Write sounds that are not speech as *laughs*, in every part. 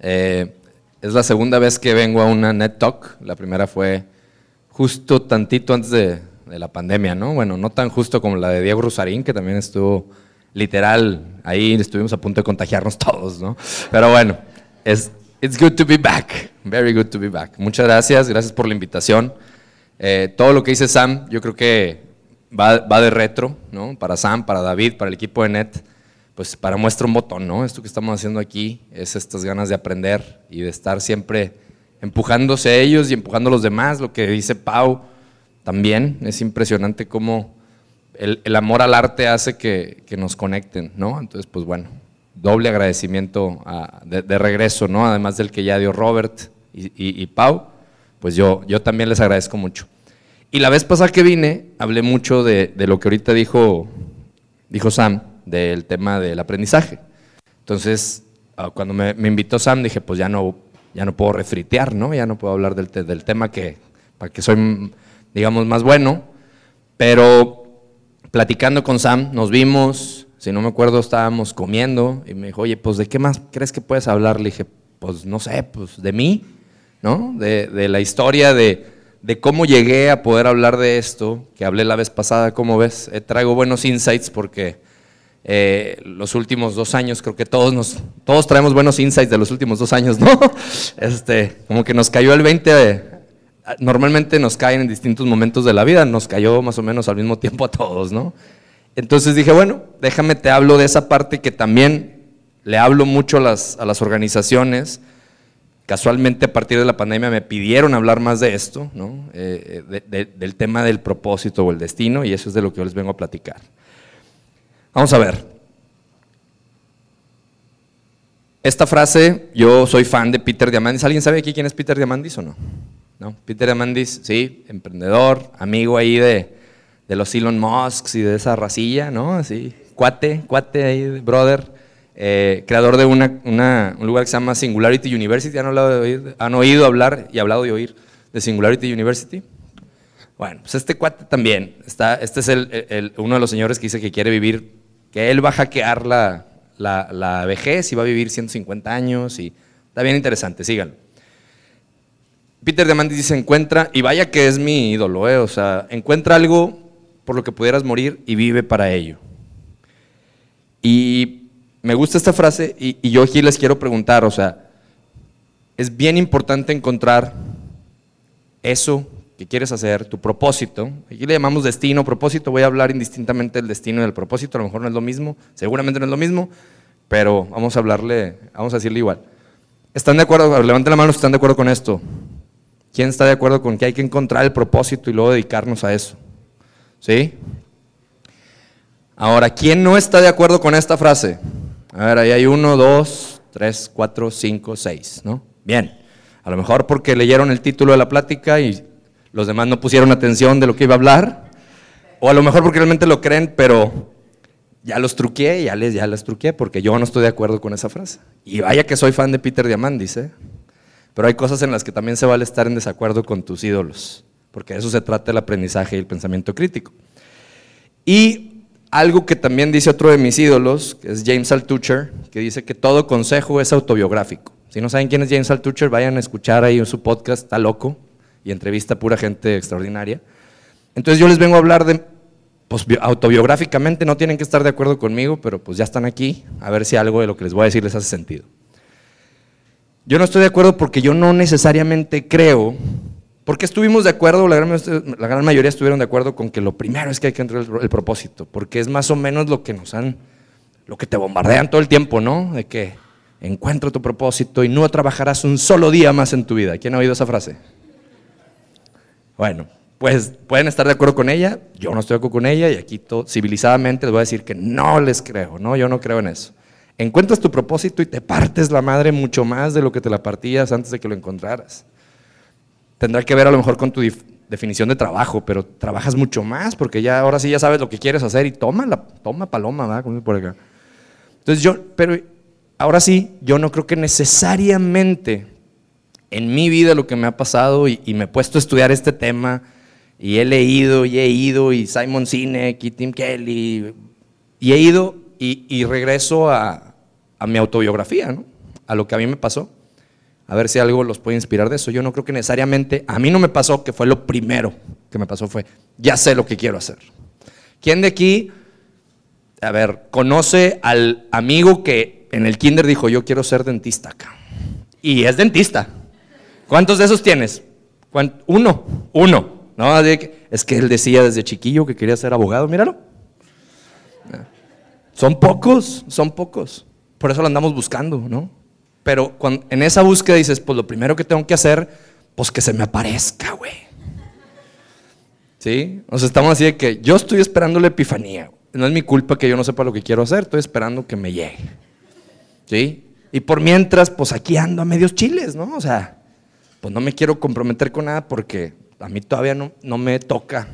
Eh, es la segunda vez que vengo a una Net Talk. La primera fue justo tantito antes de, la pandemia, ¿no? Bueno, no tan justo como la de Diego Rosarín, que también estuvo literal, ahí estuvimos a punto de contagiarnos *laughs* todos, ¿no? Pero bueno, es it's good to be back, very good to be back. Muchas gracias, gracias por la invitación. Eh, todo lo que dice Sam, yo creo que va, va, de retro, ¿no? Para Sam, para David, para el equipo de Net, pues para muestra un botón, ¿no? Esto que estamos haciendo aquí es estas ganas de aprender y de estar siempre empujándose a ellos y empujando a los demás, lo que dice Pau también, es impresionante cómo el, amor al arte hace que, nos conecten, ¿no? Entonces, pues bueno, doble agradecimiento de, regreso, ¿no? Además del que ya dio Robert y Pau, pues yo, yo también les agradezco mucho. Y la vez pasada que vine, hablé mucho de, de lo que ahorita dijo, dijo Sam, del tema del aprendizaje. Entonces, ah, cuando me, me, invitó Sam, dije, pues ya no, ya no puedo refritear, ¿no? Ya no puedo hablar del, del tema que, para que soy, digamos, más bueno. Pero platicando con Sam, nos vimos, si no me acuerdo, estábamos comiendo y me dijo, oye, pues ¿de qué más crees que puedes hablar? Le dije, pues no sé, pues de mí, ¿no? De, la historia de, de, cómo llegué a poder hablar de esto, que hablé la vez pasada, como ves, eh, traigo buenos insights porque eh, los últimos dos años, creo que todos, nos, todos traemos buenos insights de los últimos dos años, *laughs* ¿no? Este, como que nos cayó el 20 de, normalmente nos caen en distintos momentos de la vida, nos cayó más o menos al mismo tiempo a todos, ¿no? Entonces dije, bueno, déjame te hablo de esa parte que también le hablo mucho a las, organizaciones. Casualmente a partir de la pandemia me pidieron hablar más de esto, ¿no? eh, de, del tema del propósito o el destino, y eso es de lo que yo les vengo a platicar. Vamos a ver. Esta frase, yo soy fan de Peter Diamandis. ¿Alguien sabe aquí quién es Peter Diamandis o no? ¿no? Peter Diamandis, sí, emprendedor, amigo ahí de, los Elon Musks y de esa racilla, ¿no? Así, cuate, cuate ahí, brother, eh, creador de una, un lugar que se llama Singularity University, ¿han, hablado de oír, ¿han oído hablar y hablado de oír de Singularity University? Bueno, pues este cuate también, está, este es el, uno de los señores que dice que quiere vivir, que él va a hackear la, la, la vejez y va a vivir 150 años y está bien interesante, síganlo. Peter Diamandis dice, encuentra, y vaya que es mi ídolo, ¿eh? o sea, encuentra algo por lo que pudieras morir y vive para ello. Y me gusta esta frase y, y, yo aquí les quiero preguntar, o sea, es bien importante encontrar eso que quieres hacer, tu propósito. Aquí le llamamos destino, propósito, voy a hablar indistintamente del destino y del propósito, a lo mejor no es lo mismo, seguramente no es lo mismo, pero vamos a hablarle, vamos a decirle igual. ¿Están de acuerdo? Levanten la mano si están de acuerdo con esto. ¿Quién está de acuerdo con que hay que encontrar el propósito y luego dedicarnos a eso? ¿Sí? Ahora, ¿quién no está de acuerdo con esta frase? A ver, ahí hay uno, dos, tres, cuatro, cinco, seis, ¿no? Bien. A lo mejor porque leyeron el título de la plática y los demás no pusieron atención de lo que iba a hablar. O a lo mejor porque realmente lo creen, pero ya los truqué, ya les, ya les truqué, porque yo no estoy de acuerdo con esa frase. Y vaya que soy fan de Peter Diamandis, ¿eh? Pero hay cosas en las que también se vale estar en desacuerdo con tus ídolos, porque de eso se trata el aprendizaje y el pensamiento crítico. Y algo que también dice otro de mis ídolos, que es James Altucher, que dice que todo consejo es autobiográfico. Si no saben quién es James Altucher, vayan a escuchar ahí en su podcast, está loco, y entrevista pura gente extraordinaria. Entonces yo les vengo a hablar de, pues autobiográficamente, no tienen que estar de acuerdo conmigo, pero pues ya están aquí, a ver si algo de lo que les voy a decir les hace sentido. Yo no estoy de acuerdo porque yo no necesariamente creo, porque estuvimos de acuerdo, la gran, la gran mayoría estuvieron de acuerdo con que lo primero es que hay que entrar el, el, propósito, porque es más o menos lo que nos han, lo que te bombardean todo el tiempo, ¿no? De que encuentra tu propósito y no trabajarás un solo día más en tu vida. ¿Quién ha oído esa frase? Bueno, pues pueden estar de acuerdo con ella, yo no estoy de acuerdo con ella y aquí todo, civilizadamente les voy a decir que no les creo, ¿no? Yo no creo en eso encuentras tu propósito y te partes la madre mucho más de lo que te la partías antes de que lo encontraras. Tendrá que ver a lo mejor con tu definición de trabajo, pero trabajas mucho más porque ya ahora sí ya sabes lo que quieres hacer y toma la toma paloma, ¿verdad? Como por acá. Entonces yo, pero ahora sí, yo no creo que necesariamente en mi vida lo que me ha pasado y, y me he puesto a estudiar este tema y he leído y he ido y Simon Sinek y Tim Kelly y he ido y, y regreso a, a mi autobiografía, ¿no? a lo que a mí me pasó. a ver si algo los puede inspirar de eso. Yo no creo que necesariamente, a mí no me pasó, que fue lo primero que me pasó fue, ya sé lo que quiero hacer. ¿Quién de aquí, a ver, conoce al amigo que en el kinder dijo, yo quiero ser dentista acá? Y es dentista. ¿Cuántos de esos tienes? Uno, uno. No, es que él decía desde chiquillo que quería ser abogado, míralo. Son pocos, son pocos. Por eso lo andamos buscando, ¿no? Pero en esa búsqueda dices, pues lo primero que tengo que hacer, pues que se me aparezca, güey. ¿Sí? O sea, estamos así de que yo estoy esperando la epifanía. No es mi culpa que yo no sepa lo que quiero hacer, estoy esperando que me llegue. ¿Sí? Y por mientras, pues aquí ando a medios chiles, ¿no? O sea, pues no me quiero comprometer con nada porque a mí todavía no, no me toca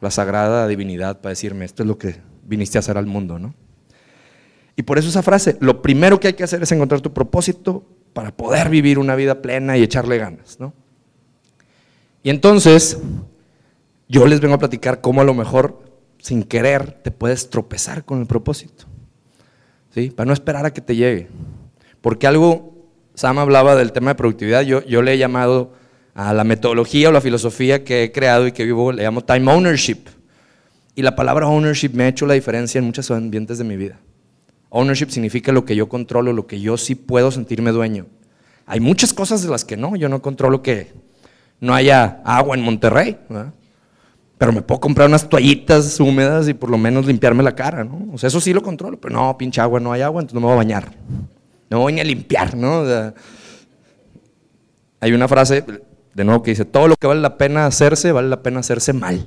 la sagrada divinidad para decirme, esto es lo que viniste a hacer al mundo, ¿no? Y por eso esa frase, lo primero que hay que hacer es encontrar tu propósito para poder vivir una vida plena y echarle ganas, ¿no? Y entonces, yo les vengo a platicar cómo a lo mejor, sin querer, te puedes tropezar con el propósito, ¿sí? Para no esperar a que te llegue. Porque algo, Sam hablaba del tema de productividad, yo, yo le he llamado a la metodología o la filosofía que he creado y que vivo, le llamo time ownership. Y la palabra ownership me ha hecho la diferencia en muchos ambientes de mi vida. Ownership significa lo que yo controlo, lo que yo sí puedo sentirme dueño. Hay muchas cosas de las que no, yo no controlo que no haya agua en Monterrey, pero me puedo comprar unas toallitas húmedas y por lo menos limpiarme la cara, ¿no? O sea, eso sí lo controlo, pero no, pinche agua, no hay agua, entonces no me voy a bañar. No voy ni a limpiar, ¿no? hay una frase, de nuevo, que dice, todo lo que vale la pena hacerse, vale la pena hacerse mal.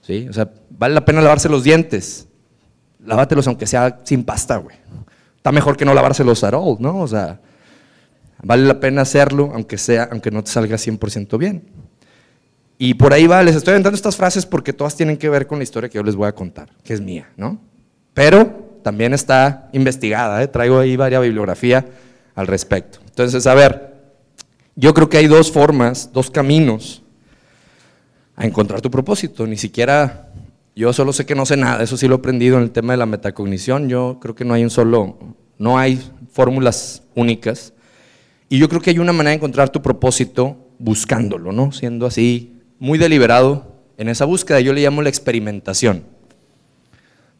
¿Sí? O sea, vale la pena lavarse los dientes, lávatelos aunque sea sin pasta, güey. Está mejor que no lavárselos at all, ¿no? O sea, vale la pena hacerlo aunque sea, aunque no te salga 100% bien. Y por ahí va, les estoy aventando estas frases porque todas tienen que ver con la historia que yo les voy a contar, que es mía, ¿no? Pero también está investigada, ¿eh? traigo ahí varias bibliografía al respecto. Entonces, a ver, yo creo que hay dos formas, dos caminos a encontrar tu propósito. Ni siquiera yo solo sé que no sé nada, eso sí lo he aprendido en el tema de la metacognición. Yo creo que no hay un solo, no hay fórmulas únicas. Y yo creo que hay una manera de encontrar tu propósito buscándolo, ¿no? Siendo así muy deliberado en esa búsqueda. Yo le llamo la experimentación.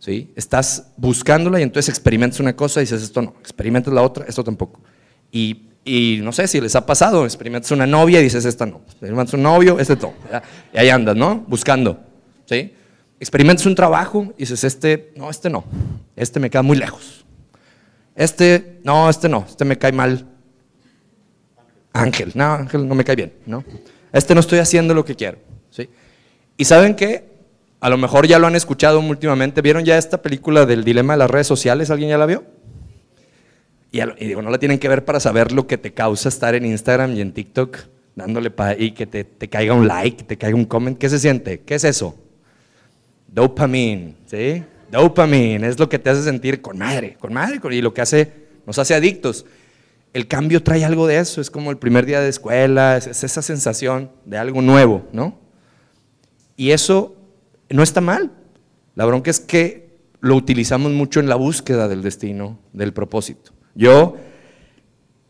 ¿Sí? Estás buscándola y entonces experimentas una cosa y dices esto no, experimentas la otra, esto tampoco. Y, y no sé si les ha pasado, experimentas una novia y dices esta no, experimentas un novio, este no. Y ahí andas, ¿no? Buscando. ¿Sí? experimentas un trabajo y dices, este, no, este no, este me queda muy lejos. Este, no, este no, este me cae mal. Ángel, no, Ángel no me cae bien, ¿no? Este no estoy haciendo lo que quiero, ¿sí? Y saben qué, a lo mejor ya lo han escuchado últimamente, ¿vieron ya esta película del dilema de las redes sociales? ¿Alguien ya la vio? Y, digo, no la tienen que ver para saber lo que te causa estar en Instagram y en TikTok dándole para y que te, te caiga un like, te caiga un comment. ¿Qué se siente? ¿Qué es eso? Dopamine, ¿sí? Dopamine es lo que te hace sentir con madre, con madre, y lo que hace, nos hace adictos. El cambio trae algo de eso, es como el primer día de escuela, es, esa sensación de algo nuevo, ¿no? Y eso no está mal. La bronca es que lo utilizamos mucho en la búsqueda del destino, del propósito. Yo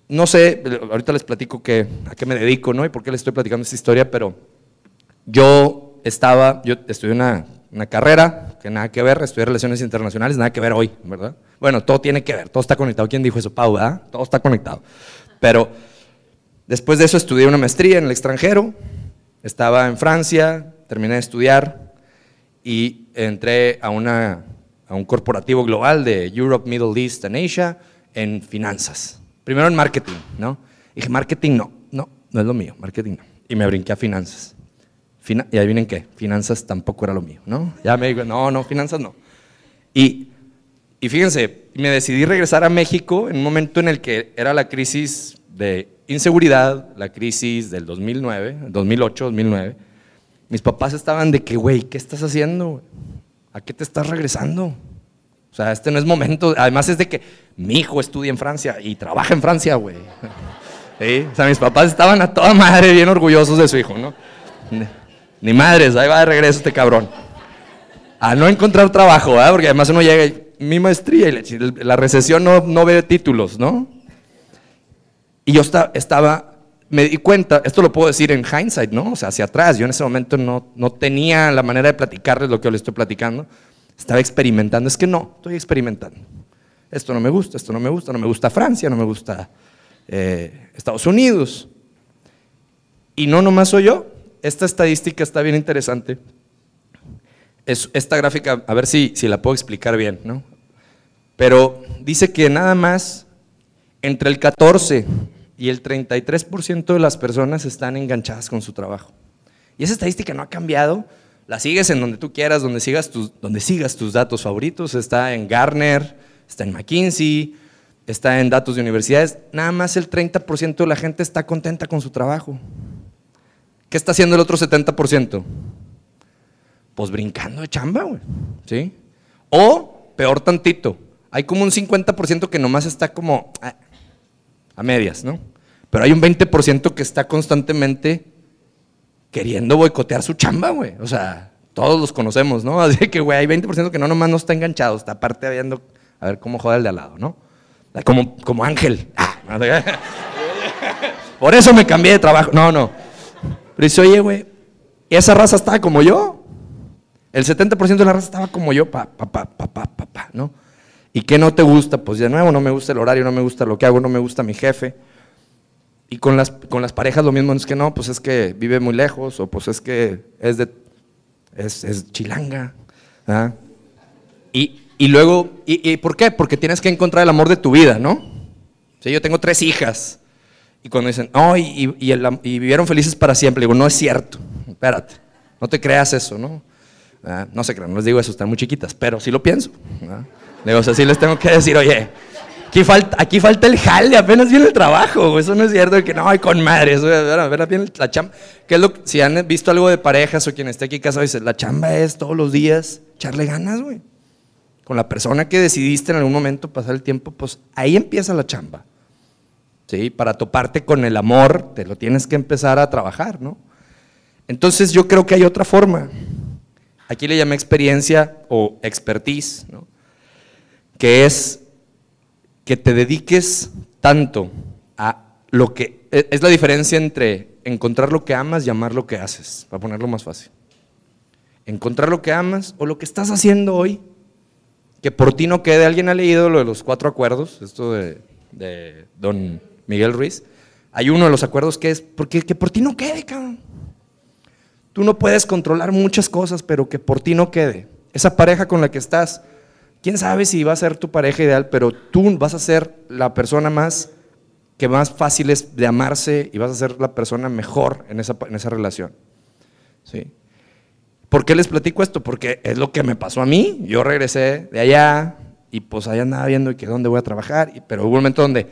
no sé, ahorita les platico que, a qué me dedico, ¿no? Y por qué les estoy platicando esta historia, pero yo estaba, yo estudié una carrera que nada que ver, estudié relaciones internacionales, nada que ver hoy, ¿verdad? Bueno, todo tiene que ver, todo está conectado. ¿Quién dijo eso? Pau, ¿verdad? Todo está conectado. Pero después de eso estudié una maestría en el extranjero, estaba en Francia, terminé de estudiar y entré a, una, a un corporativo global de Europe, Middle East and Asia en finanzas. Primero en marketing, ¿no? dije, marketing no, no, no es lo mío, marketing no. Y me brinqué a finanzas y ahí vienen qué, finanzas tampoco era lo mío, ¿no? Ya me digo, no, no, finanzas no. Y, y fíjense, me decidí regresar a México en un momento en el que era la crisis de inseguridad, la crisis del 2009, 2008, 2009. Mis papás estaban de que, güey, ¿qué estás haciendo? ¿A qué te estás regresando? O sea, este no es momento. Además es de que mi hijo estudia en Francia y trabaja en Francia, güey. *laughs* O sea, mis papás estaban a toda madre bien orgullosos de su hijo, ¿no? Ni madres, ahí va de regreso este cabrón. A no encontrar trabajo, ¿eh? porque además uno llega y mi maestría y la recesión no, no ve títulos, ¿no? Y yo estaba, me di cuenta, esto lo puedo decir en hindsight, ¿no? O sea, hacia atrás, yo en ese momento no, no tenía la manera de platicarles lo que yo les estoy platicando, estaba experimentando, es que no, estoy experimentando. Esto no me gusta, esto no me gusta, no me gusta Francia, no me gusta eh, Estados Unidos. Y no nomás soy yo, esta estadística está bien interesante. Es, esta gráfica, a ver si, si la puedo explicar bien, ¿no? Pero dice que nada más entre el 14 y el 33% de las personas están enganchadas con su trabajo. Y esa estadística no ha cambiado. La sigues en donde tú quieras, donde sigas tus, donde sigas tus datos favoritos. Está en Garner, está en McKinsey, está en datos de universidades. Nada más el 30% de la gente está contenta con su trabajo. ¿Qué está haciendo el otro 70%? Pues brincando de chamba, güey. ¿Sí? O, peor tantito, hay como un 50% que nomás está como ah, a medias, ¿no? Pero hay un 20% que está constantemente queriendo boicotear su chamba, güey. O sea, todos los conocemos, ¿no? *laughs* Así que, güey, hay 20% que no nomás no está enganchado, está aparte viendo a ver cómo joda el de al lado, ¿no? Como, como Ángel. Ah, *laughs* Por eso me cambié de trabajo. No, no. Pero dice, oye, güey, esa raza estaba como yo. El 70% de la raza estaba como yo, pa, pa, pa, pa, pa, pa, ¿no? ¿Y qué no te gusta? Pues de nuevo, no me gusta el horario, no me gusta lo que hago, no me gusta mi jefe. Y con las, con las parejas lo mismo, es que no, pues es que vive muy lejos, o pues es que es de es, es chilanga. ¿ah? Y, y, luego, y, y, por qué? Porque tienes que encontrar el amor de tu vida, ¿no? Sí, yo tengo tres hijas. Y cuando dicen, oh, y, vivieron felices para siempre, digo, no es cierto, espérate, no te creas eso, ¿no? Ah, no se crean, no les digo eso, están muy chiquitas, pero sí lo pienso. Digo, o sea, sí les tengo que decir, oye, aquí falta, aquí falta el jale, apenas viene el trabajo, eso no es cierto, que no, hay con madre, eso, apenas viene la chamba. ¿Qué es lo, si han visto algo de parejas o quien esté aquí casado, dice, la chamba es todos los días echarle ganas, güey. Con la persona que decidiste en algún momento pasar el tiempo, pues ahí empieza la chamba. Para toparte con el amor, te lo tienes que empezar a trabajar, ¿no? Entonces yo creo que hay otra forma. Aquí le llamé experiencia o expertise, ¿no? Que es que te dediques tanto a lo que e, es la diferencia entre encontrar lo que amas y amar lo que haces, para ponerlo más fácil. Encontrar lo que amas o lo que estás haciendo hoy, que por ti no quede. ¿Alguien ha leído lo de los cuatro acuerdos? Esto de, Don Miguel Ruiz, hay uno de los acuerdos que es, porque que por ti no quede, cabrón. Tú no puedes controlar muchas cosas, pero que por ti no quede. Esa pareja con la que estás, quién sabe si va a ser tu pareja ideal, pero tú vas a ser la persona más que más fácil es de amarse y vas a ser la persona mejor en esa, en esa relación. ¿Sí? ¿Por qué les platico esto? Porque es lo que me pasó a mí. Yo regresé de allá y pues allá andaba viendo que dónde voy a trabajar, pero hubo un momento donde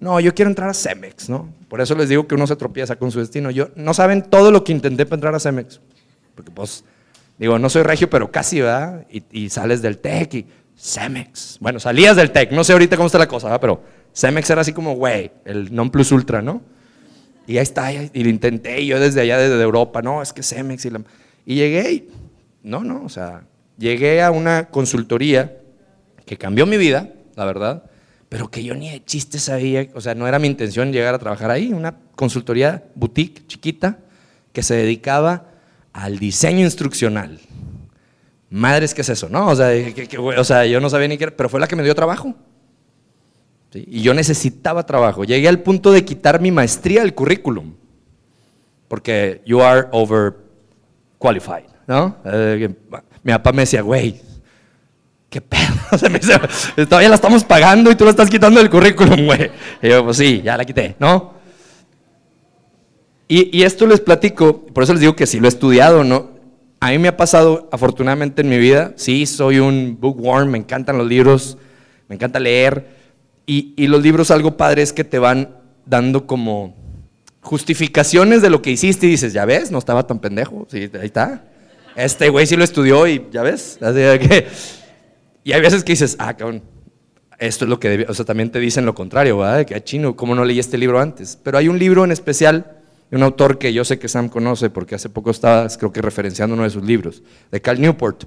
no, yo quiero entrar a Cemex, ¿no? Por eso les digo que uno se tropieza con su destino. Yo, no saben todo lo que intenté para entrar a Cemex. Porque pues, digo, no soy regio, pero casi, ¿verdad? Y, sales del TEC y Cemex. Bueno, salías del TEC, no sé ahorita cómo está la cosa. Pero Cemex era así como, güey, el non plus ultra, ¿no? Y ahí está, y lo intenté, yo desde allá, desde Europa, no, es que Cemex y, la... y llegué, y, no, no, o sea, llegué a una consultoría que cambió mi vida, la verdad, pero que yo ni de chiste sabía, o sea, no era mi intención llegar a trabajar ahí, una consultoría boutique chiquita que se dedicaba al diseño instruccional. Madres, ¿qué es eso? No, o sea, o sea yo no sabía ni qué era, pero fue la que me dio trabajo. Y yo necesitaba trabajo. Llegué al punto de quitar mi maestría del currículum, porque you are overqualified, ¿no? Eh, mi papá me decía, güey, ¿qué pedo? *laughs* todavía la estamos pagando y tú la estás quitando del currículum, güey. Y yo, pues sí, ya la quité, ¿no? Y, esto les platico, por eso les digo que sí lo he estudiado, ¿no? A mí me ha pasado, afortunadamente en mi vida, sí, soy un bookworm, me encantan los libros, me encanta leer, y, y los libros algo padre es que te van dando como justificaciones de lo que hiciste y dices, ya ves, no estaba tan pendejo, sí, ahí está. Este güey sí lo estudió y ya ves, así que y hay veces que dices, ah, cabrón, esto es lo que debe, o sea, también te dicen lo contrario, ¿verdad? De que, ah, chino, ¿cómo no leí este libro antes? Pero hay un libro en especial de un autor que yo sé que Sam conoce porque hace poco estaba, creo que referenciando uno de sus libros, de Cal Newport.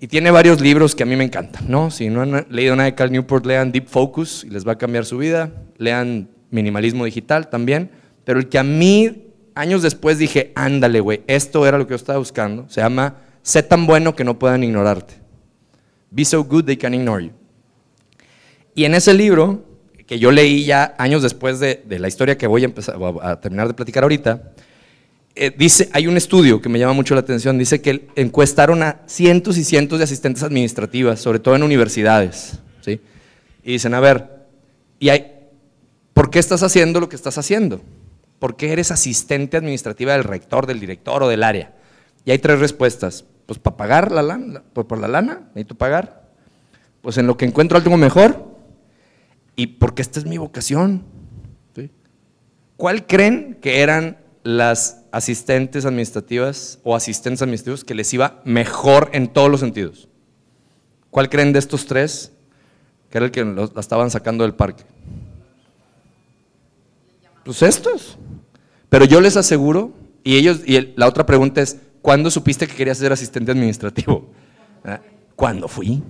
Y tiene varios libros que a mí me encantan, ¿no? Si no han leído nada de Cal Newport, lean Deep Focus y les va a cambiar su vida. Lean minimalismo digital también, pero el que a mí años después dije, ándale, güey, esto era lo que yo estaba buscando, se llama Sé tan bueno que no puedan ignorarte. Be so good they can ignore you. Y en ese libro, que yo leí ya años después de, la historia que voy a, empezar, a terminar de platicar ahorita, eh, dice, hay un estudio que me llama mucho la atención, dice que encuestaron a cientos y cientos de asistentes administrativas, sobre todo en universidades, ¿sí? Y dicen, a ver, ¿y hay, ¿por qué estás haciendo lo que estás haciendo? ¿Por qué eres asistente administrativa del rector, del director o del área? Y hay tres respuestas. Pues para pagar la lana, pues por la lana, necesito pagar. Pues en lo que encuentro algo mejor y porque esta es mi vocación. ¿Cuál creen que eran las asistentes administrativas o asistentes administrativos que les iba mejor en todos los sentidos? ¿Cuál creen de estos tres que era el que la estaban sacando del parque? Pues estos. Pero yo les aseguro, y ellos, y la otra pregunta es, ¿cuándo supiste que querías ser asistente administrativo? ¿Ah? ¿Cuándo fui?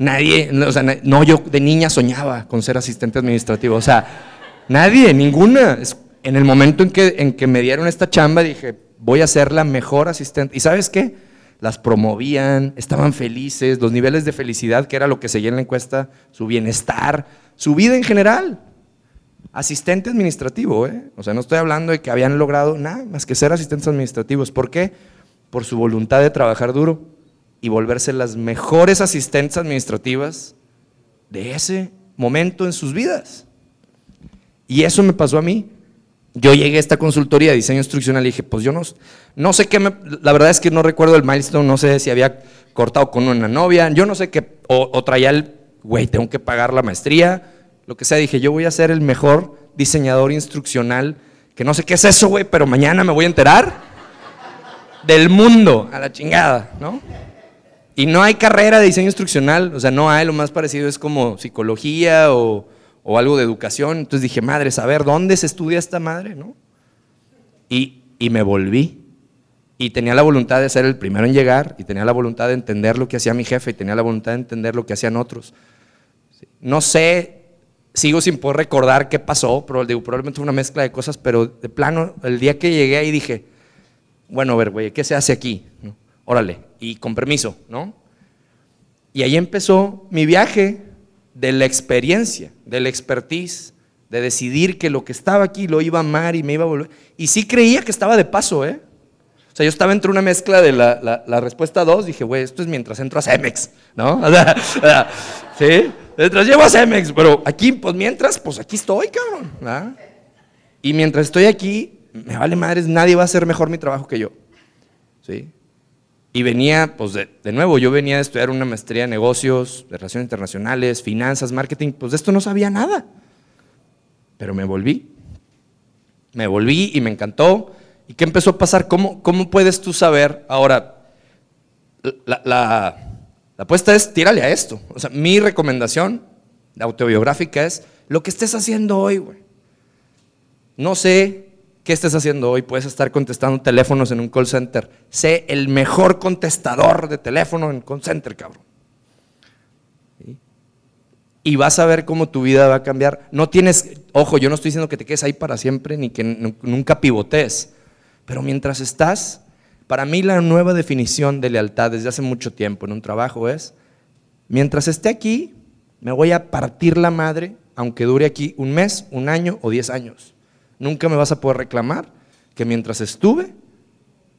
Nadie, o sea, no, yo de niña soñaba con ser asistente administrativo, o sea, nadie, ninguna. En el momento en que, en que me dieron esta chamba dije, voy a ser la mejor asistente. ¿Y sabes qué? Las promovían, estaban felices, los niveles de felicidad, que era lo que seguía en la encuesta, su bienestar, su vida en general. Asistente administrativo, ¿eh? O sea, no estoy hablando de que habían logrado nada más que ser asistentes administrativos. ¿Por qué? Por su voluntad de trabajar duro y volverse las mejores asistentes administrativas de ese momento en sus vidas. Y eso me pasó a mí. Yo llegué a esta consultoría de diseño instruccional y dije, pues yo no, no sé qué, me, la verdad es que no recuerdo el milestone, no sé si había cortado con una novia, yo no sé qué, o, traía el, güey, tengo que pagar la maestría, lo que sea, dije, yo voy a ser el mejor diseñador instruccional, que no sé qué es eso, güey, pero mañana me voy a enterar del mundo, a la chingada, ¿no? Y no hay carrera de diseño instruccional, o sea, no hay, lo más parecido es como psicología o, algo de educación. Entonces dije, madre, saber dónde se estudia esta madre, ¿no? Y, y me volví. Y tenía la voluntad de ser el primero en llegar, y tenía la voluntad de entender lo que hacía mi jefe, y tenía la voluntad de entender lo que hacían otros. No sé, sigo sin poder recordar qué pasó, pero digo, probablemente fue una mezcla de cosas, pero de plano, el día que llegué ahí dije, bueno, a ver, güey, ¿qué se hace aquí? Órale, y con permiso, ¿no? Y ahí empezó mi viaje de la experiencia, del expertise, de decidir que lo que estaba aquí lo iba a amar y me iba a volver. Y sí creía que estaba de paso, ¿eh? O sea, yo estaba entre una mezcla de la, respuesta 2, dije, güey, esto es mientras entro a Cemex, ¿no? *laughs* O sea, ¿sí? Mientras llevo a Cemex, pero aquí, pues mientras, pues aquí estoy, cabrón. Y mientras estoy aquí, me vale madres, nadie va a hacer mejor mi trabajo que yo. ¿Sí? Y venía, pues de, nuevo, yo venía a estudiar una maestría en negocios, de relaciones internacionales, finanzas, marketing, pues de esto no sabía nada. Pero me volví. Me volví y me encantó. ¿Y qué empezó a pasar? ¿Cómo, cómo puedes tú saber? Ahora, la, la, la apuesta es tírale a esto. O sea, mi recomendación autobiográfica es lo que estés haciendo hoy, güey. No sé ¿Qué estés haciendo hoy? Puedes estar contestando teléfonos en un call center. Sé el mejor contestador de teléfono en call center, cabrón. Y vas a ver cómo tu vida va a cambiar. No tienes, ojo, yo no estoy diciendo que te quedes ahí para siempre ni que nunca pivotes. Pero mientras estás, para mí la nueva definición de lealtad desde hace mucho tiempo en un trabajo es, mientras esté aquí, me voy a partir la madre, aunque dure aquí un mes, un año o diez años nunca me vas a poder reclamar que mientras estuve,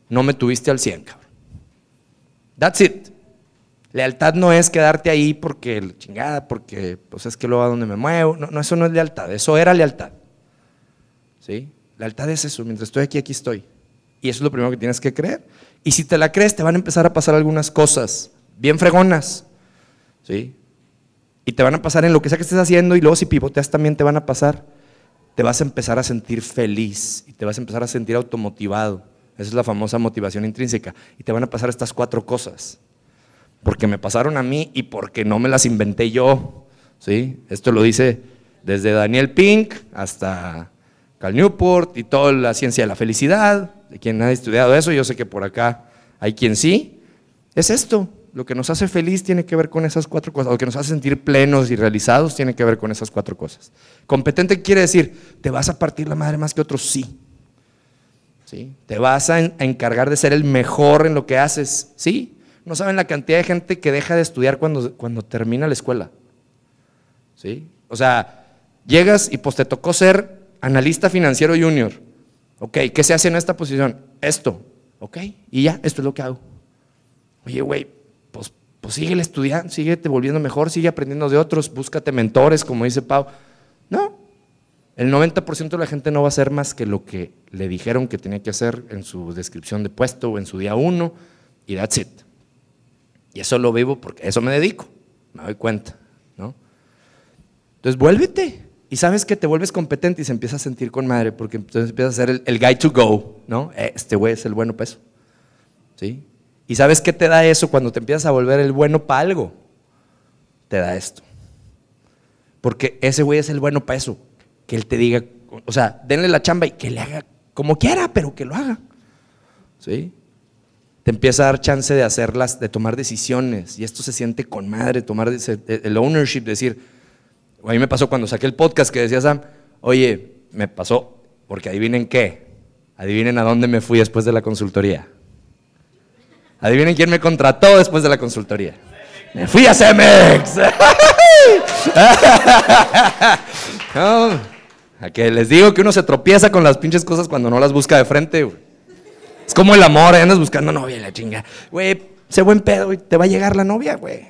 no me tuviste al 100, cabrón. That's it. Lealtad no es quedarte ahí porque chingada, porque pues es que luego a donde me muevo. No, no, eso no es lealtad, eso era lealtad. ¿Sí? Lealtad es eso, mientras estoy aquí, aquí estoy. Y eso es lo primero que tienes que creer. Y si te la crees, te van a empezar a pasar algunas cosas bien fregonas. ¿Sí? Y te van a pasar en lo que sea que estés haciendo y luego si pivoteas también te van a pasar te vas a empezar a sentir feliz y te vas a empezar a sentir automotivado. Esa es la famosa motivación intrínseca. Y te van a pasar estas cuatro cosas. Porque me pasaron a mí y porque no me las inventé yo. ¿sí? Esto lo dice desde Daniel Pink hasta Cal Newport y toda la ciencia de la felicidad. De quien ha estudiado eso, yo sé que por acá hay quien sí. Es esto. Lo que nos hace feliz tiene que ver con esas cuatro cosas. Lo que nos hace sentir plenos y realizados tiene que ver con esas cuatro cosas. Competente quiere decir, ¿te vas a partir la madre más que otros? Sí. ¿Sí? ¿Te vas a, encargar de ser el mejor en lo que haces? Sí. No saben la cantidad de gente que deja de estudiar cuando, cuando termina la escuela. ¿Sí? O sea, llegas y pues te tocó ser analista financiero junior. Ok, ¿qué se hace en esta posición? Esto. Ok, y ya, esto es lo que hago. Oye, güey, pues, pues sigue estudiando, sigue te volviendo mejor, sigue aprendiendo de otros, búscate mentores, como dice Pau. No, el 90% de la gente no va a hacer más que lo que le dijeron que tenía que hacer en su descripción de puesto o en su día uno, y that's it. Y eso lo vivo porque a eso me dedico, me doy cuenta, ¿no? Entonces, vuélvete. Y sabes que te vuelves competente y se empieza a sentir con madre, porque entonces empieza a ser el, el guy to go, ¿no? Este güey es el bueno peso. ¿Sí? ¿Y sabes qué te da eso cuando te empiezas a volver el bueno para algo? Te da esto. Porque ese güey es el bueno para eso. Que él te diga, o sea, denle la chamba y que le haga como quiera, pero que lo haga. ¿Sí? Te empieza a dar chance de hacerlas, de tomar decisiones. Y esto se siente con madre, tomar el ownership, decir, a mí me pasó cuando saqué el podcast que decía Sam, oye, me pasó, porque adivinen qué, adivinen a dónde me fui después de la consultoría. Adivinen quién me contrató después de la consultoría. Me fui a Cemex. *laughs* a que les digo que uno se tropieza con las pinches cosas cuando no las busca de frente. Es como el amor, andas buscando novia la chinga. Güey, sé buen pedo y te va a llegar la novia, güey.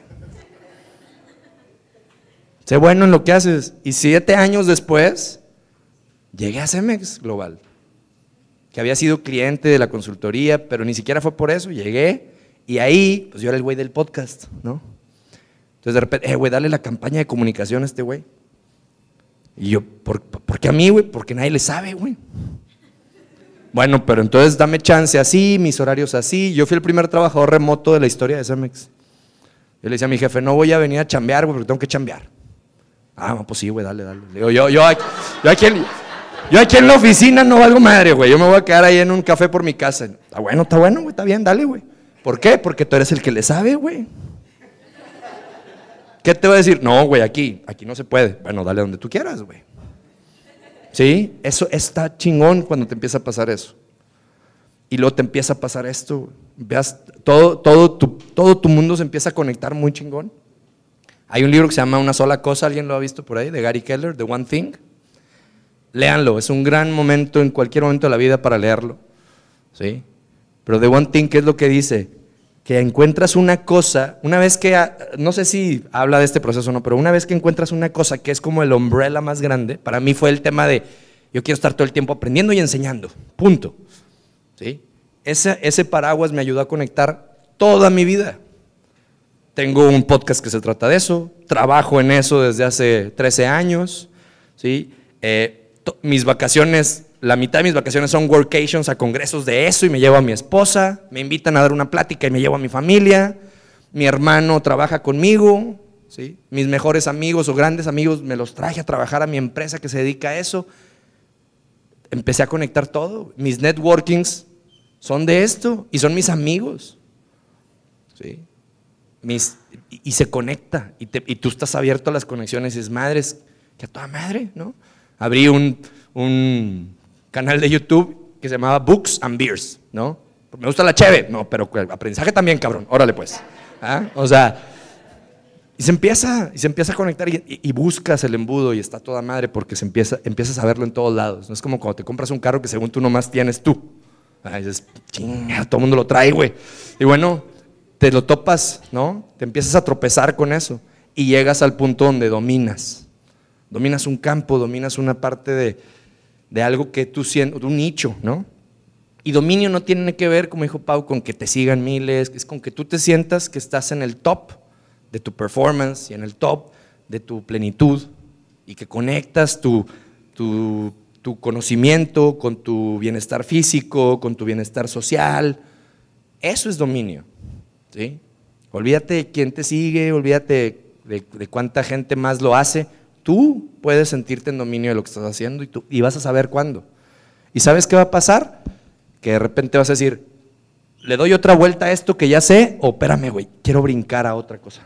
Sé bueno en lo que haces. Y siete años después, llegué a Cemex Global, que había sido cliente de la consultoría, pero ni siquiera fue por eso. Llegué y ahí, pues yo era el güey del podcast, ¿no? Entonces de repente, eh, güey, dale la campaña de comunicación a este güey. Y yo, ¿por, qué a mí, güey? Porque nadie le sabe, güey. Bueno, pero entonces dame chance así, mis horarios así. Yo fui el primer trabajador remoto de la historia de Cemex. Yo le decía a mi jefe, no voy a venir a chambear, güey, porque tengo que chambear. Ah, pues sí, güey, dale, dale. yo, yo, yo, aquí en, yo aquí en la oficina no valgo madre, güey. Yo me voy a quedar ahí en un café por mi casa. Está bueno, está bueno, güey, está bien, dale, güey. ¿Por qué? Porque tú eres el que le sabe, güey. ¿Qué te voy a decir? No, güey, aquí, aquí no se puede. Bueno, dale donde tú quieras, güey. ¿Sí? Eso está chingón cuando te empieza a pasar eso. Y luego te empieza a pasar esto. Veas, todo, todo, tu, todo tu mundo se empieza a conectar muy chingón. Hay un libro que se llama Una sola cosa, ¿alguien lo ha visto por ahí? De Gary Keller, The One Thing. Léanlo, es un gran momento en cualquier momento de la vida para leerlo. ¿sí? Pero The One Thing, ¿qué es lo que dice? Que encuentras una cosa, una vez que, no sé si habla de este proceso o no, pero una vez que encuentras una cosa que es como el umbrella más grande, para mí fue el tema de, yo quiero estar todo el tiempo aprendiendo y enseñando, punto. ¿sí? Ese, ese paraguas me ayudó a conectar toda mi vida. Tengo un podcast que se trata de eso, trabajo en eso desde hace 13 años, ¿sí? Eh, mis vacaciones, la mitad de mis vacaciones son workations a congresos de eso y me llevo a mi esposa, me invitan a dar una plática y me llevo a mi familia, mi hermano trabaja conmigo, ¿sí? mis mejores amigos o grandes amigos me los traje a trabajar a mi empresa que se dedica a eso. Empecé a conectar todo, mis networkings son de esto y son mis amigos. ¿sí? y, se conecta, y, tú estás abierto a las conexiones y es madres, que a toda madre, ¿no? Abrí un, canal de YouTube que se llamaba Books and Beers, ¿no? Me gusta la cheve, no, pero aprendizaje también, cabrón, órale pues. ¿Ah? O sea, y se empieza, y se empieza a conectar y, buscas el embudo y está toda madre porque se empieza, empiezas a verlo en todos lados. No es como cuando te compras un carro que según tú nomás tienes tú. Ah, dices, chinga, todo el mundo lo trae, güey. Y bueno, te lo topas, ¿no? Te empiezas a tropezar con eso y llegas al punto donde dominas. Dominas un campo, dominas una parte de, algo que tú sientes, un nicho, ¿no? Y dominio no tiene que ver, como dijo Pau, con que te sigan miles, es con que tú te sientas que estás en el top de tu performance y en el top de tu plenitud y que conectas tu, tu, tu conocimiento con tu bienestar físico, con tu bienestar social. Eso es dominio. ¿sí? Olvídate de quién te sigue, olvídate de, cuánta gente más lo hace. Tú puedes sentirte en dominio de lo que estás haciendo y, y vas a saber cuándo. ¿Y sabes qué va a pasar? Que de repente vas a decir, le doy otra vuelta a esto que ya sé, o espérame, güey, quiero brincar a otra cosa.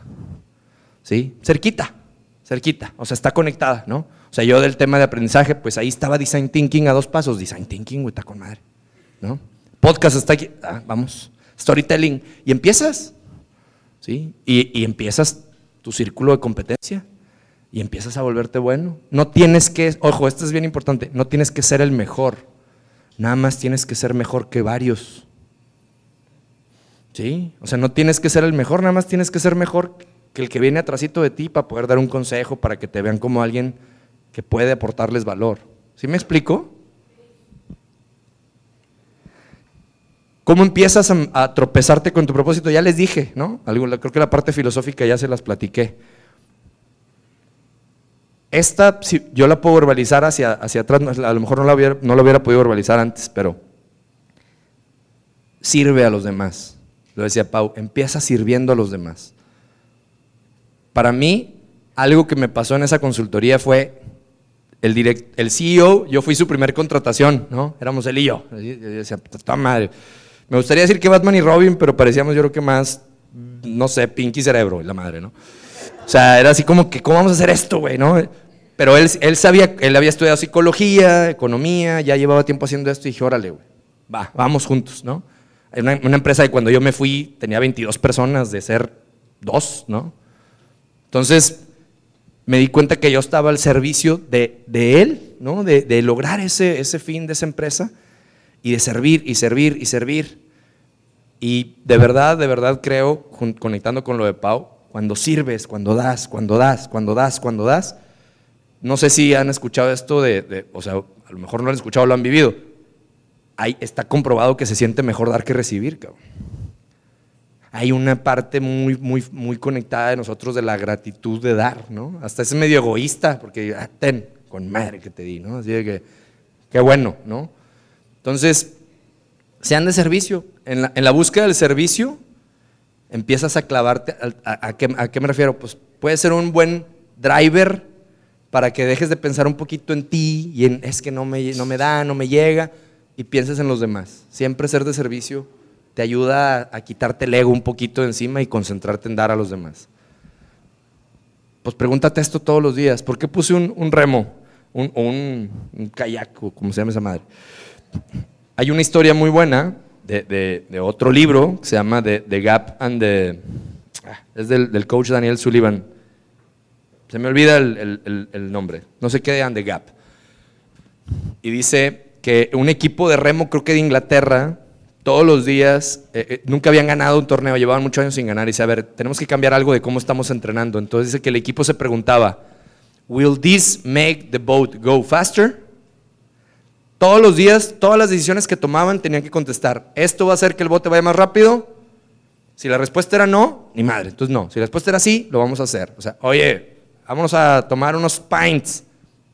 ¿Sí? Cerquita, cerquita, o sea, está conectada, ¿no? O sea, yo del tema de aprendizaje, pues ahí estaba Design Thinking a dos pasos. Design Thinking, güey, está con madre, ¿no? Podcast está aquí, ah, vamos, storytelling, y empiezas, ¿sí? Y, y empiezas tu círculo de competencia y empiezas a volverte bueno. No tienes que, ojo, esto es bien importante, no tienes que ser el mejor, nada más tienes que ser mejor que varios. ¿Sí? O sea, no tienes que ser el mejor, nada más tienes que ser mejor que el que viene atrásito de ti para poder dar un consejo, para que te vean como alguien que puede aportarles valor. ¿Sí me explico? ¿Cómo empiezas a, tropezarte con tu propósito? Ya les dije, ¿no? creo que la parte filosófica ya se las platiqué. Esta, yo la puedo verbalizar hacia, hacia atrás, a lo mejor no, la hubiera, no la hubiera podido verbalizar antes, pero sirve a los demás. Lo decía Pau, empieza sirviendo a los demás. Para mí, algo que me pasó en esa consultoría fue el, direct, el CEO, yo fui su primer contratación, ¿no? Éramos él y yo. decía, madre. Me gustaría decir que Batman y Robin, pero parecíamos yo creo que más, no sé, Pinky Cerebro, la madre, ¿no? O sea, era así como que, ¿cómo vamos a hacer esto, güey, no? Pero él, él sabía, él había estudiado psicología, economía, ya llevaba tiempo haciendo esto y dije, órale, güey, va, vamos juntos, ¿no? Una, una empresa de cuando yo me fui tenía 22 personas, de ser dos, ¿no? Entonces, me di cuenta que yo estaba al servicio de, de él, ¿no? De, de, lograr ese, ese fin de esa empresa y de servir y servir y servir. Y de verdad, de verdad creo, conectando con lo de Pau, cuando sirves, cuando das, cuando das, cuando das, cuando das, no sé si han escuchado esto de, o sea, a lo mejor no lo han escuchado, lo han vivido. Ahí está comprobado que se siente mejor dar que recibir, cabrón. Hay una parte muy, muy, muy conectada de nosotros de la gratitud de dar, ¿no? Hasta es medio egoísta, porque ah, ten, con madre que te di, ¿no? Así de que, qué bueno, ¿no? Entonces, sean de servicio. En la búsqueda del servicio, empiezas a clavarte. A, qué, ¿A, qué, me refiero? Pues puede ser un buen driver para que dejes de pensar un poquito en ti y en es que no me, no me da, no me llega y pienses en los demás. Siempre ser de servicio te ayuda a, quitarte el ego un poquito de encima y concentrarte en dar a los demás. Pues pregúntate esto todos los días. ¿Por qué puse un, remo? Un, un, un kayak, o como se llama esa madre. Hay una historia muy buena de, otro libro que se llama The, Gap and the... Ah, es del, coach Daniel Sullivan. Se me olvida el, nombre. No sé qué de And the Gap. Y dice que un equipo de remo, creo que de Inglaterra, todos los días, eh, eh, nunca habían ganado un torneo, llevaban muchos años sin ganar. Y dice, a ver, tenemos que cambiar algo de cómo estamos entrenando. Entonces dice que el equipo se preguntaba, ¿Will this make the boat go faster? Todos los días, todas las decisiones que tomaban tenían que contestar, ¿esto va a hacer que el bote vaya más rápido? Si la respuesta era no, ni madre, entonces no. Si la respuesta era sí, lo vamos a hacer. O sea, oye, vamos a tomar unos pints,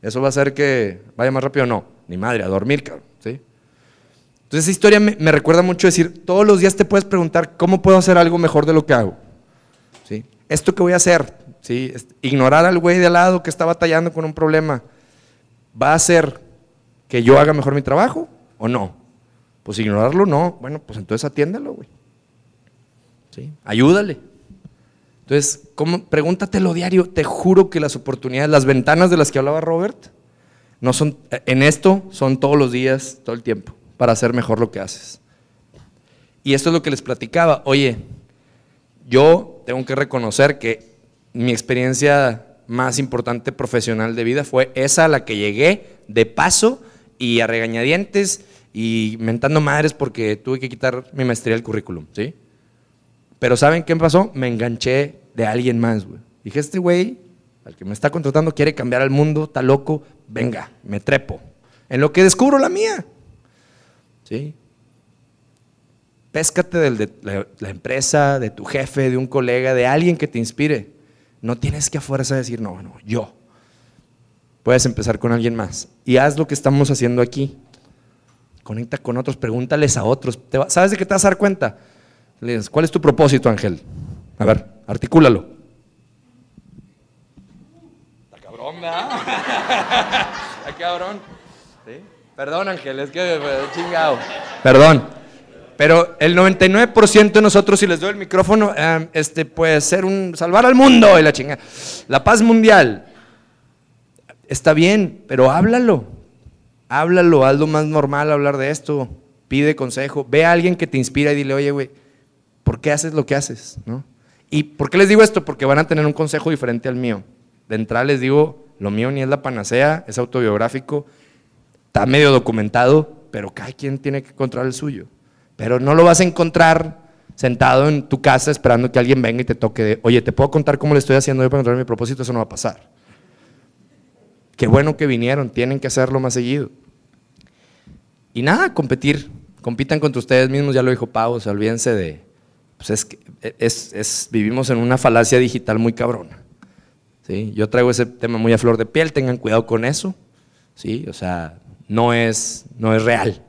¿eso va a hacer que vaya más rápido? No, ni madre, a dormir, cabrón. ¿sí? Entonces esa historia me, recuerda mucho decir, todos los días te puedes preguntar, ¿cómo puedo hacer algo mejor de lo que hago? ¿Sí? ¿Esto que voy a hacer? ¿Sí? Ignorar al güey de al lado que está batallando con un problema, ¿va a hacer que yo haga mejor mi trabajo o no? Pues ignorarlo, no. Bueno, pues entonces atiéndalo, güey. ¿Sí? Ayúdale. Entonces, ¿cómo? pregúntatelo diario. Te juro que las oportunidades, las ventanas de las que hablaba Robert, no son, en esto son todos los días, todo el tiempo, para hacer mejor lo que haces. Y esto es lo que les platicaba. Oye, yo tengo que reconocer que mi experiencia más importante profesional de vida fue esa a la que llegué de paso y a regañadientes y mentando madres porque tuve que quitar mi maestría del currículum, ¿sí? Pero ¿saben qué pasó? Me enganché de alguien más, güey. Dije, este güey, al que me está contratando, quiere cambiar al mundo, está loco, venga, me trepo. En lo que descubro la mía, ¿sí? Péscate de la, la empresa, de tu jefe, de un colega, de alguien que te inspire. No tienes que a fuerza decir, no, no, yo. Puedes empezar con alguien más. Y haz lo que estamos haciendo aquí. Conecta con otros, pregúntales a otros. ¿Sabes de qué te vas a dar cuenta? ¿Cuál es tu propósito, Ángel? A ver, articúlalo. Está cabrón, ¿verdad? *laughs* Está cabrón. ¿Sí? Perdón, Ángel, es que chingado. Perdón. Pero el 99% de nosotros, si les doy el micrófono, eh, este puede ser un salvar al mundo y la chingada. La paz mundial. Está bien, pero háblalo. Háblalo, haz lo más normal hablar de esto. Pide consejo. Ve a alguien que te inspira y dile, oye, güey, ¿por qué haces lo que haces? ¿No? ¿Y por qué les digo esto? Porque van a tener un consejo diferente al mío. De entrada les digo, lo mío ni es la panacea, es autobiográfico, está medio documentado, pero cada quien tiene que encontrar el suyo. Pero no lo vas a encontrar sentado en tu casa esperando que alguien venga y te toque de, oye, ¿te puedo contar cómo le estoy haciendo yo para encontrar mi propósito? Eso no va a pasar. Qué bueno que vinieron, tienen que hacerlo más seguido. Y nada, competir. Compitan contra ustedes mismos, ya lo dijo Pau, se olvídense de... Pues es, que es, vivimos en una falacia digital muy cabrona. ¿sí? Yo traigo ese tema muy a flor de piel, tengan cuidado con eso. ¿sí? O sea, no es, no es real.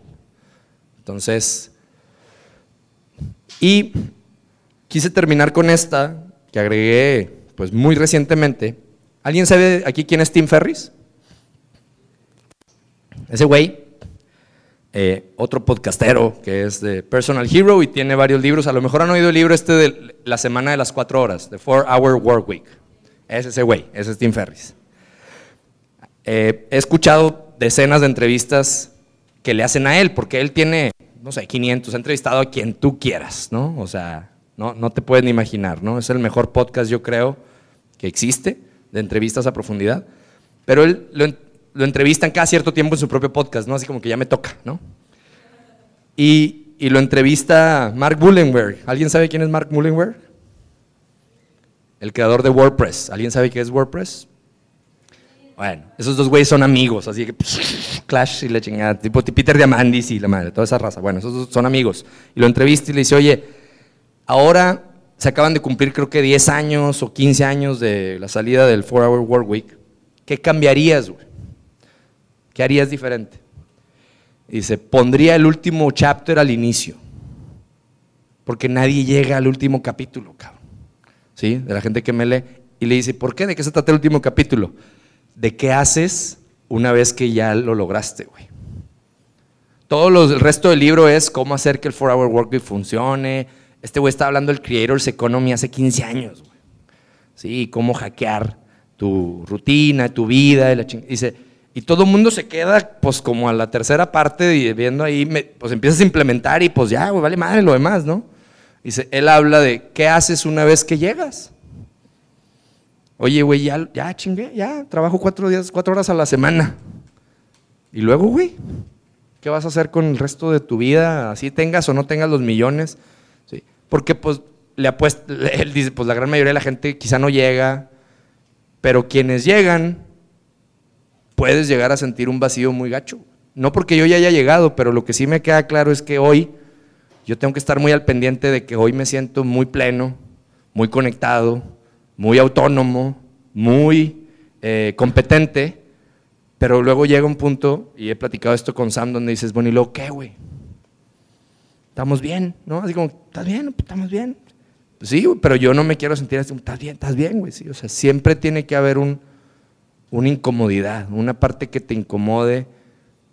Entonces, y quise terminar con esta, que agregué pues muy recientemente. ¿Alguien sabe aquí quién es Tim Ferris? Ese güey, eh, otro podcastero que es de Personal Hero y tiene varios libros. A lo mejor han oído el libro este de La Semana de las Cuatro Horas, The Four Hour Work Week. Es ese güey, ese es Tim Ferris. Eh, he escuchado decenas de entrevistas que le hacen a él, porque él tiene no sé, 500, ha entrevistado a quien tú quieras, ¿no? O sea, no, no te puedes ni imaginar, ¿no? Es el mejor podcast, yo creo, que existe de entrevistas a profundidad. Pero él lo, lo entrevistan cada cierto tiempo en su propio podcast, ¿no? Así como que ya me toca, ¿no? Y, y lo entrevista Mark Mullenweg. ¿Alguien sabe quién es Mark Mullenweg? El creador de WordPress. ¿Alguien sabe qué es WordPress? Bueno, esos dos güeyes son amigos, así que *laughs* Clash y la chingada, tipo Peter Diamandis y la madre, toda esa raza. Bueno, esos dos son amigos. Y lo entrevista y le dice, oye, ahora se acaban de cumplir creo que 10 años o 15 años de la salida del 4-Hour Work Week. ¿Qué cambiarías, güey? ¿Qué harías diferente? Dice, pondría el último chapter al inicio. Porque nadie llega al último capítulo, cabrón. ¿Sí? De la gente que me lee. Y le dice, ¿por qué? ¿De qué se trata el último capítulo? de qué haces una vez que ya lo lograste, güey. Todo el resto del libro es cómo hacer que el 4-Hour Workweek funcione. Este güey está hablando del Creators Economy hace 15 años, güey. Sí, cómo hackear tu rutina, tu vida. Y Dice, y todo el mundo se queda, pues, como a la tercera parte, viendo ahí, pues empiezas a implementar y pues ya, güey, vale madre lo demás, ¿no? Dice, él habla de qué haces una vez que llegas. Oye, güey, ya, ya chingué, ya trabajo cuatro, días, cuatro horas a la semana. Y luego, güey, ¿qué vas a hacer con el resto de tu vida? Así tengas o no tengas los millones. ¿Sí? Porque pues le apuesta, *laughs* él dice, pues la gran mayoría de la gente quizá no llega, pero quienes llegan, puedes llegar a sentir un vacío muy gacho. No porque yo ya haya llegado, pero lo que sí me queda claro es que hoy yo tengo que estar muy al pendiente de que hoy me siento muy pleno, muy conectado, muy autónomo, muy eh, competente, pero luego llega un punto, y he platicado esto con Sam, donde dices, bueno, ¿y luego qué, güey? Estamos bien, ¿no? Así como, ¿estás bien? Estamos bien. Pues sí, pero yo no me quiero sentir así, estás bien, estás bien, güey. Sí, o sea, siempre tiene que haber un, una incomodidad, una parte que te incomode,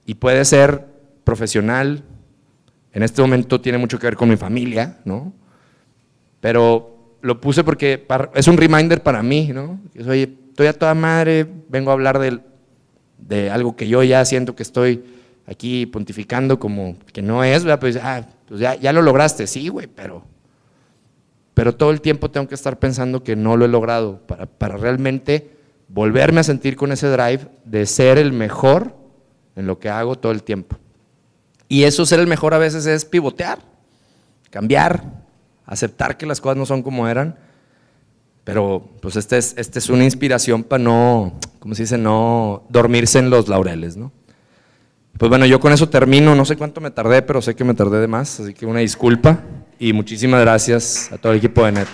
y puede ser profesional, en este momento tiene mucho que ver con mi familia, ¿no? Pero lo puse porque es un reminder para mí, ¿no? Oye, estoy a toda madre, vengo a hablar de, de algo que yo ya siento que estoy aquí pontificando como que no es, ¿verdad? Pues, ah, pues ya, ya, lo lograste, sí, güey, pero, pero todo el tiempo tengo que estar pensando que no lo he logrado para, para realmente volverme a sentir con ese drive de ser el mejor en lo que hago todo el tiempo. Y eso ser el mejor a veces es pivotear, cambiar, aceptar que las cosas no son como eran, pero pues esta es, este es una inspiración para no, ¿cómo se dice? No dormirse en los laureles, ¿no? Pues bueno, yo con eso termino, no sé cuánto me tardé, pero sé que me tardé de más, así que una disculpa y muchísimas gracias a todo el equipo de NET.